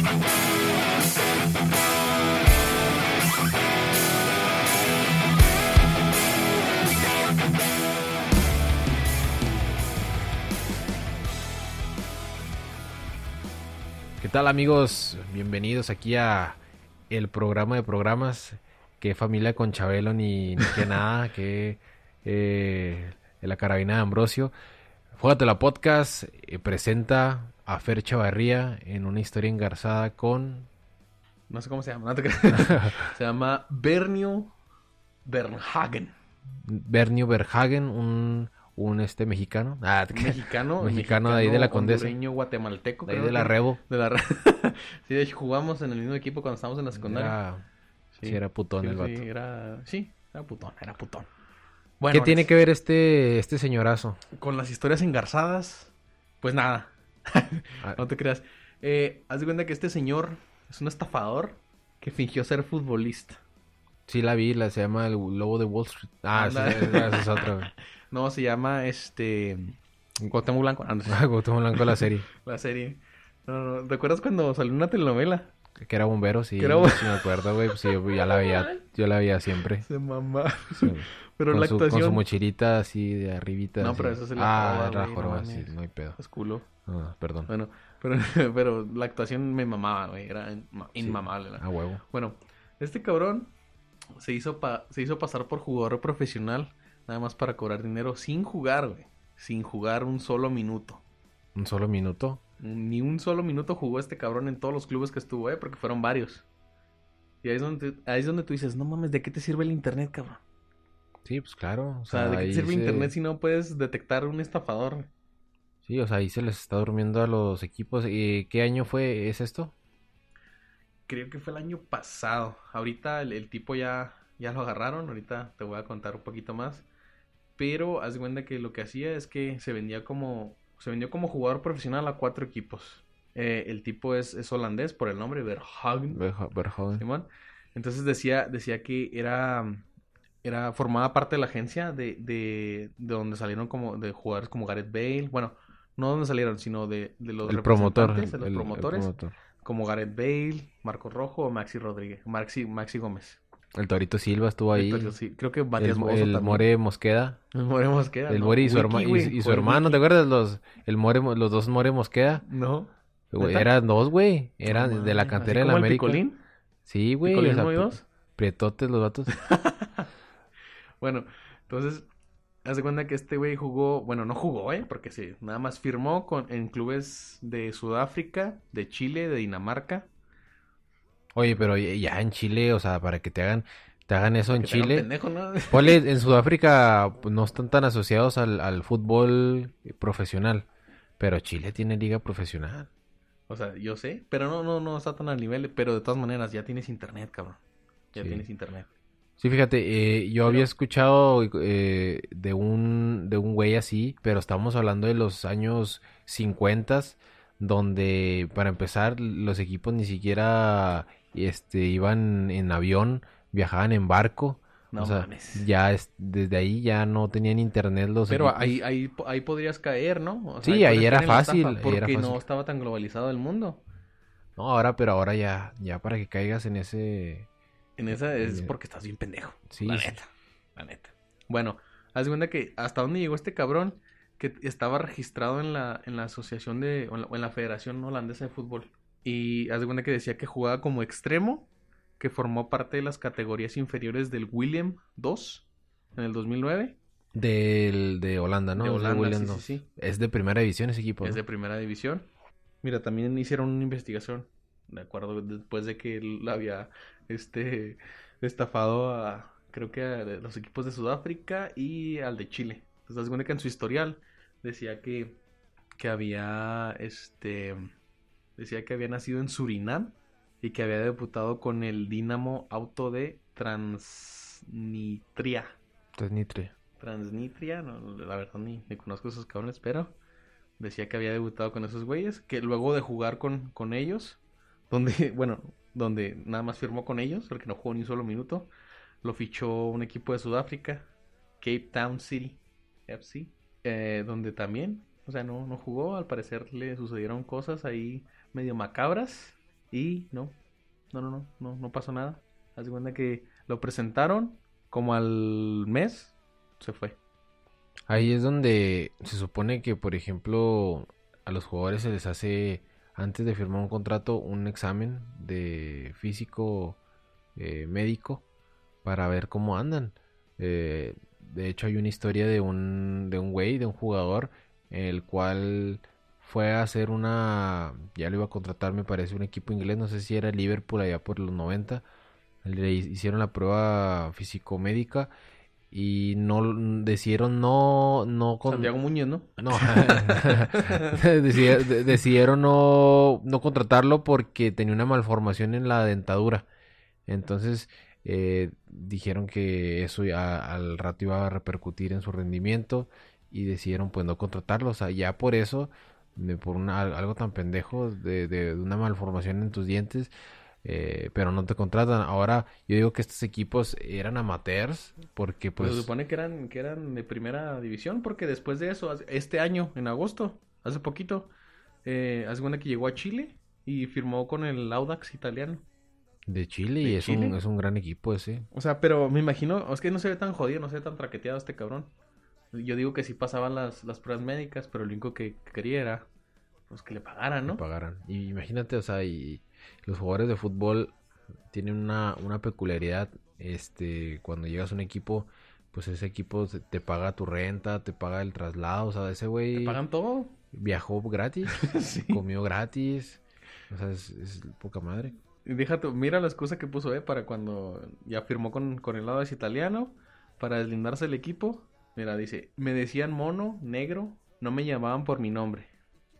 ¿Qué tal amigos? Bienvenidos aquí a el programa de programas. Que familia con Chabelo ni, ni que nada, que eh, la carabina de Ambrosio. Fúgate la podcast eh, presenta a Fer Chavarría en una historia engarzada con... No sé cómo se llama. no te creas. se llama Bernio Bernhagen. Bernio Berhagen, un, un este mexicano. Ah, Un mexicano. Mexicano de ahí de la Condesa. guatemalteco. de ahí creo de la Rebo. De la Re- sí, de hecho jugamos en el mismo equipo cuando estábamos en la secundaria. Era, sí, era putón sí, el vato. Sí, era... Sí, era putón, era putón. ¿Qué Bueno, tiene es- que ver este, este señorazo? con las historias engarzadas? Pues nada. No te creas. Eh, haz de cuenta que este señor es un estafador que fingió ser futbolista. Sí la vi, la se llama El Lobo de Wall Street. Ah, sí, esa es otra. No, se llama este. Cuauhtémoc Blanco. Ah, no Cuauhtémoc Blanco la serie. la serie. No, no, ¿Recuerdas cuando salió una telenovela? Que era bombero, sí. Era bombero. sí me acuerdo, güey. Pues sí, yo ya la veía, yo la veía siempre. Se mamá. Sí. Pero con, la su, con actuación. su mochilita así de arribita. No, así. pero eso se la Ah, era güey, joroba, no sí, no hay pedo. Es culo. Ah, perdón. Bueno, pero, pero la actuación me mamaba, güey. Era inma- inmamable. la- A huevo. Bueno, este cabrón se hizo, pa- se hizo pasar por jugador profesional nada más para cobrar dinero sin jugar, güey. Sin jugar un solo minuto. Un solo minuto. Ni un solo minuto jugó este cabrón en todos los clubes que estuvo, eh, porque fueron varios. Y ahí es donde, ahí es donde tú dices, no mames, ¿de qué te sirve el internet, cabrón? Sí, pues claro. O O sea, ¿de qué te sirve se- internet si no puedes detectar un estafador? Sí, o sea, ahí se les está durmiendo a los equipos. ¿Y qué año fue? ¿Es esto? Creo que fue el año pasado. Ahorita el, el tipo ya, ya lo agarraron. Ahorita te voy a contar un poquito más. Pero haz de cuenta que lo que hacía es que se vendía como. Se vendió como jugador profesional a cuatro equipos. Eh, el tipo es, es holandés por el nombre, Verhagen. Berhoven. Simón. Entonces decía, decía que era, era formaba parte de la agencia de, de, de donde salieron como de jugadores como Gareth Bale. Bueno, no donde salieron, sino de, de los El promotor. de los el- el promotores, promotor. como Gareth Bale, Marcos Rojo o Maxi Rodríguez, Maxi, Maxi Gómez. El Torito Silva estuvo ahí. Sí, creo que Matías El, el también. More Mosqueda. El More Mosqueda. El ¿no? More y su, Wiki, y- y, hermano, Wiki. ¿te acuerdas? Los, el More, los dos More Mosqueda. No. Eran dos, güey. Eran de la cantera ¿así de la América. Picolín? Sí, güey. ¿Picolín uno y dos? Prietotes los vatos. Bueno, entonces, haz de cuenta que este güey jugó, bueno, no jugó, ¿eh? Porque sí, nada más firmó con, en clubes de Sudáfrica, de Chile, de Dinamarca. Oye, pero ya en Chile, o sea, para que te hagan, te hagan eso en Chile. pendejo, ¿no? En Sudáfrica pues, no están tan asociados al, al fútbol profesional. Pero Chile tiene liga profesional. O sea, yo sé, pero no, no, no está tan al nivel, pero de todas maneras, ya tienes internet, cabrón. Ya Sí. tienes internet. Sí, fíjate, eh, yo Pero- había escuchado eh, de un de un güey así, pero estamos hablando de los años 50 donde para empezar los equipos ni siquiera este iban en avión, viajaban en barco, No o sea, mames. ya es- desde ahí ya no tenían internet los Pero equipos. ahí, ahí, ahí podrías caer, ¿no? O Sí, ahí era fácil, estafa, Porque era no estaba tan globalizado el mundo. No, ahora, pero ahora ya ya para que caigas en ese En esa es porque estás bien pendejo. sí, la neta. La neta. Bueno, haz cuenta que hasta dónde llegó este cabrón que estaba registrado en la, en la asociación de, o en la, o en la Federación Holandesa de Fútbol. Y haz de cuenta que decía que jugaba como extremo, que formó parte de las categorías inferiores del William II en el 2009. del de Holanda, ¿no? De Es Holanda, William sí, sí, II. sí. Es de primera división ese equipo, Es de primera división. Mira, también hicieron una investigación, de acuerdo, después de que él había este estafado a creo que a los equipos de Sudáfrica y al de Chile. Entonces, das cuenta que en su historial decía que que había este decía que había nacido en Surinam y que había debutado con el Dinamo Auto de Transnistria. Transnistria. Transnistria, no, la verdad ni, ni conozco esos cabrones, pero decía que había debutado con esos güeyes, que luego de jugar con, con ellos, donde, bueno, donde nada más firmó con ellos, porque no jugó ni un solo minuto, lo fichó un equipo de Sudáfrica, Cape Town City FC, eh, donde también, o sea, no, no jugó, al parecer le sucedieron cosas ahí medio macabras, Y no, no, no, no, no, no pasó nada. Haz de cuenta que lo presentaron como al mes, se fue. Ahí es donde se supone que, por ejemplo, a los jugadores se les hace, antes de firmar un contrato, un examen de físico eh, médico para ver cómo andan. Eh, de hecho, hay una historia de un, de un güey, de un jugador, el cual fue a hacer una, ya lo iba a contratar, me parece, un equipo inglés, no sé si era Liverpool allá por los 90. Le hicieron la prueba físico-médica y no decidieron no no con Santiago Muñoz no no decidieron no no contratarlo porque tenía una malformación en la dentadura. Entonces eh, dijeron que eso ya al rato iba a repercutir en su rendimiento y decidieron pues no contratarlo. O sea ya por eso por una, algo tan pendejo de, de una malformación en tus dientes eh, pero no te contratan. Ahora, yo digo que estos equipos eran amateurs porque pues... Se supone que eran, que eran de primera división porque después de eso, este año, en agosto, hace poquito, eh, hace cuenta que llegó a Chile y firmó con el Audax italiano. De Chile, y es, Un, es un gran equipo ese. O sea, pero me imagino, es que no se ve tan jodido, no se ve tan traqueteado este cabrón. Yo digo que sí pasaban las, las pruebas médicas, pero lo único que quería era pues que le pagaran, ¿no? Que pagaran. Y imagínate, o sea, y los jugadores de fútbol tienen una, una peculiaridad. Este, cuando llegas a un equipo, pues ese equipo te paga tu renta, te paga el traslado, o sea, ese güey... ¿Te pagan todo? Viajó gratis, comió gratis, o sea, es, poca madre. Y déjate, mira la excusa que puso, eh, para cuando ya firmó con, con el lado italiano, para deslindarse el equipo. Mira, dice, me decían mono, negro, no me llamaban por mi nombre.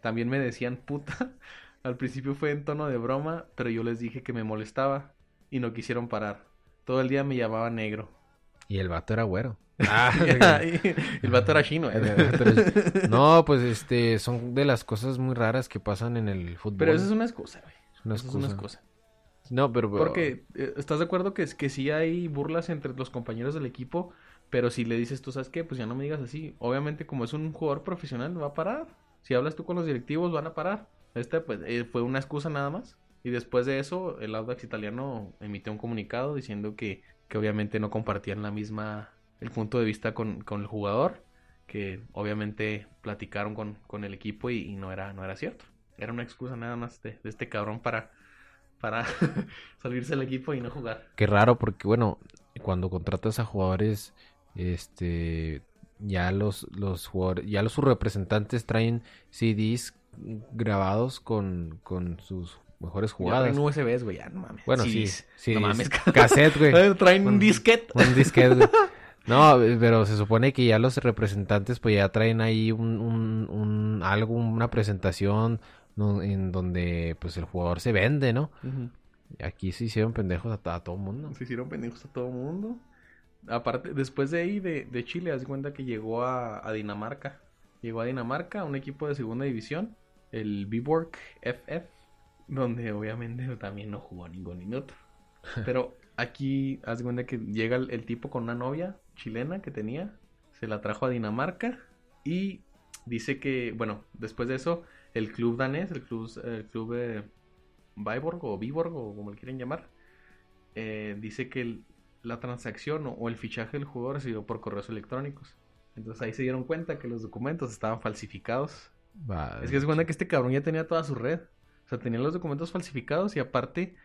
También me decían puta, al principio fue en tono de broma, pero yo les dije que me molestaba y no quisieron parar. Todo el día me llamaba negro. Y el vato era güero. Ah, el vato era chino. ¿eh? No, pues este, son de las cosas muy raras que pasan en el fútbol. Pero eso es una excusa, güey. Una excusa. es una excusa. No, pero... Porque, eh, ¿estás de acuerdo que, que sí hay burlas entre los compañeros del equipo? Pero si le dices tú, ¿sabes qué? Pues ya no me digas así. Obviamente, como es un jugador profesional, va a parar. Si hablas tú con los directivos, van a parar. Este pues eh, fue una excusa nada más. Y después de eso, el Audax italiano emitió un comunicado diciendo que, que obviamente no compartían la misma, el punto de vista con, con el jugador, que obviamente platicaron con, con el equipo y, no, era, no era cierto. Era una excusa nada más de, de este cabrón para, para salirse del equipo y no jugar. Qué raro, porque bueno, cuando contratas a jugadores, este, ya los, los jugadores, ya los sus representantes traen CDs grabados con, con sus mejores jugadas. Ya USBs, güey, ya no mames. Bueno, sí, sí. No mames. Cassette, güey. Traen un, disquete. Un disquete, güey. No, pero se supone que ya los representantes pues ya traen ahí un, un, un algo, una presentación en donde pues el jugador se vende, ¿no? Aquí se hicieron pendejos a, todo el mundo. Se hicieron pendejos a todo el mundo. Aparte, después de ahí de, de Chile, haz cuenta que llegó a, Dinamarca. Llegó a Dinamarca, un equipo de segunda división el Viborg FF, donde obviamente también no jugó ningún minuto. Pero aquí, haz cuenta que llega el, tipo con una novia chilena que tenía, se la trajo a Dinamarca y dice que, bueno, después de eso, el club danés, el club, el club eh, Viborg o Viborg o como le quieren llamar, eh, dice que la transacción o, el fichaje del jugador se dio por correos electrónicos. Entonces ahí se dieron cuenta que los documentos estaban falsificados es que se cuenta que este cabrón ya tenía toda su red. O sea, tenía los documentos falsificados y aparte,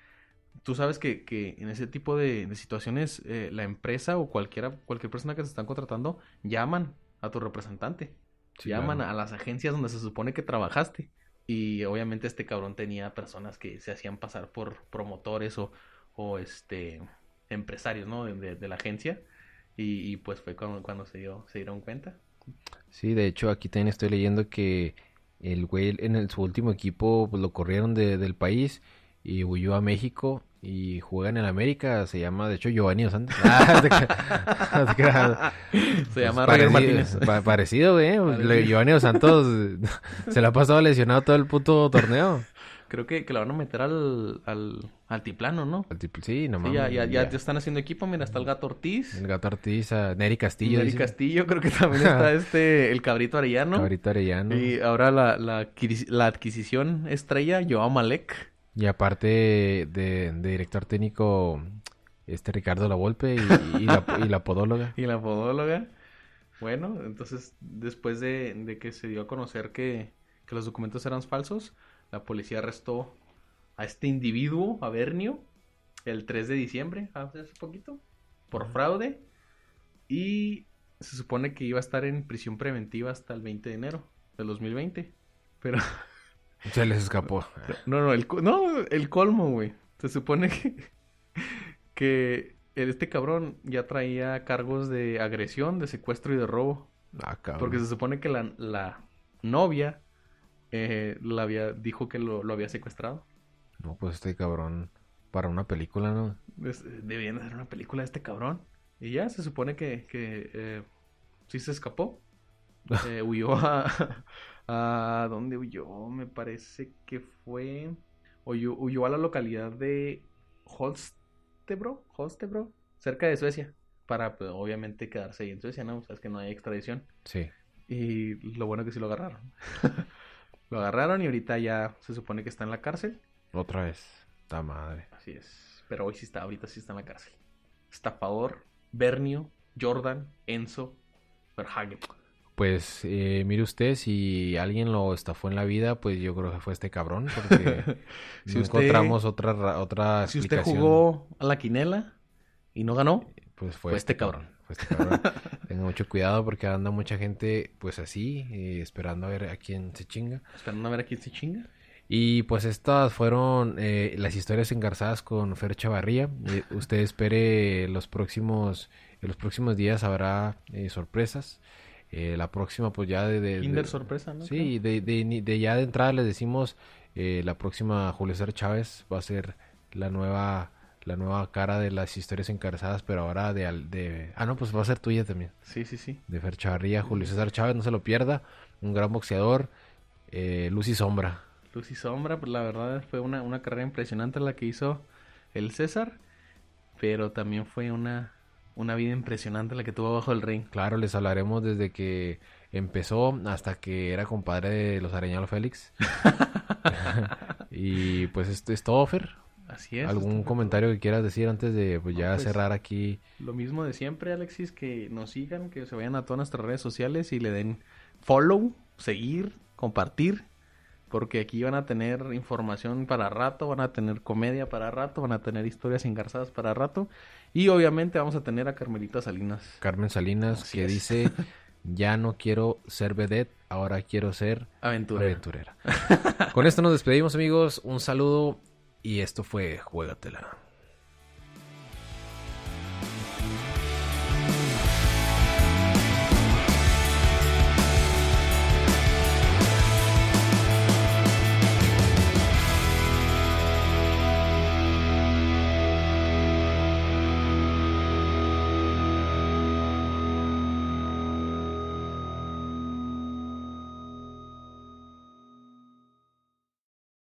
tú sabes que, que en ese tipo de, situaciones eh, la empresa o cualquiera, cualquier persona que se están contratando llaman a tu representante. llaman a las agencias donde se supone que trabajaste. Y obviamente este cabrón tenía personas que se hacían pasar por promotores o, o este empresarios, ¿no? De, la agencia. Y, pues fue cuando, cuando se, dio, se dieron cuenta. Sí, de hecho aquí también estoy leyendo que el güey en su último equipo pues, lo corrieron de, del país y huyó a México y juega en el América. Se llama, de hecho, Giovanni Dos Santos. Ah, se llama pues, parecido, parecido, güey. Giovanni Dos Santos se le ha pasado lesionado todo el puto torneo. Creo que, que la van a meter al, al altiplano, ¿no? sí, nomás. Sí, ya, ya, ya, están haciendo equipo. Mira, está el Gato Ortiz. El Gato Ortiz, Neri Castillo. Neri Castillo, creo que también está este, el Cabrito Arellano. Cabrito Arellano. Y ahora la, la, la adquisición estrella, Joao Malek. Y aparte de, de director técnico, este Ricardo La Volpe y, y, la, y la podóloga. y la podóloga. Bueno, entonces después de, de que se dio a conocer que, que, los documentos eran falsos, la policía arrestó a este individuo, a Bernio, el 3 de diciembre, hace poquito, por fraude. Y se supone que iba a estar en prisión preventiva hasta el 20 de enero del 2020. Pero... Se les escapó. No, no, el, no, el colmo, güey. Se supone que, que este cabrón ya traía cargos de agresión, de secuestro y de robo. Ah, cabrón. Porque se supone que la, la novia eh, la había, dijo que lo, lo, había secuestrado. No, pues este cabrón, para una película, ¿no? Debían hacer una película de este cabrón. Y ya se supone que, que eh, sí se escapó. Eh, huyó a, a... ¿Dónde huyó? Me parece que fue... Huyó, huyó a la localidad de Holstebro, Holstebro, cerca de Suecia. Para, pues, obviamente, quedarse ahí en Suecia, ¿no? O sea, es que no hay extradición. Sí. Y lo bueno es que sí lo agarraron. lo agarraron y ahorita ya se supone que está en la cárcel. Otra vez. Ta madre. Así es. Pero hoy sí está, ahorita sí está en la cárcel. Estafador, Bernio, Jordan, Enzo, Verhagen. Pues eh, mire usted, si alguien lo estafó en la vida, pues yo creo que fue este cabrón, porque si no usted, encontramos otra otra Si usted jugó a la quinela y no ganó, pues fue, fue este cabrón. Cabrón. Tenga mucho cuidado porque anda mucha gente, pues así, eh, esperando a ver a quién se chinga. Esperando a ver a quién se chinga. Y pues estas fueron eh, las historias engarzadas con Fer Chavarría. Eh, usted espere los próximos, en los próximos días habrá eh, sorpresas. Eh, la próxima pues ya de... de Kinder de- sorpresa, ¿no? Sí, de, de, de ya de entrada les decimos, eh, la próxima Julio César Chávez va a ser la nueva la nueva cara de las historias encarzadas, pero ahora de, al- de... Ah, no, pues va a ser tuya también. Sí, sí, sí. De Fer Chavarría, Julio César Chávez, no se lo pierda. Un gran boxeador, eh, luz y sombra. Luz y Sombra, pues la verdad fue una, una carrera impresionante la que hizo el César, pero también fue una, una vida impresionante la que tuvo bajo el ring. Claro, les hablaremos desde que empezó hasta que era compadre de los Areñalos Félix. y pues esto es todo, Fer. Así es. ¿Algún comentario que quieras decir antes de pues, No, ya pues, cerrar aquí? Lo mismo de siempre, Alexis, que nos sigan, que se vayan a todas nuestras redes sociales y le den follow, seguir, compartir, porque aquí van a tener información para rato, van a tener comedia para rato, van a tener historias engarzadas para rato y obviamente vamos a tener a Carmelita Salinas. Carmen Salinas Así que es. dice, ya no quiero ser vedette, ahora quiero ser Aventurera. aventurera. Con esto nos despedimos amigos, un saludo y esto fue Juégatela.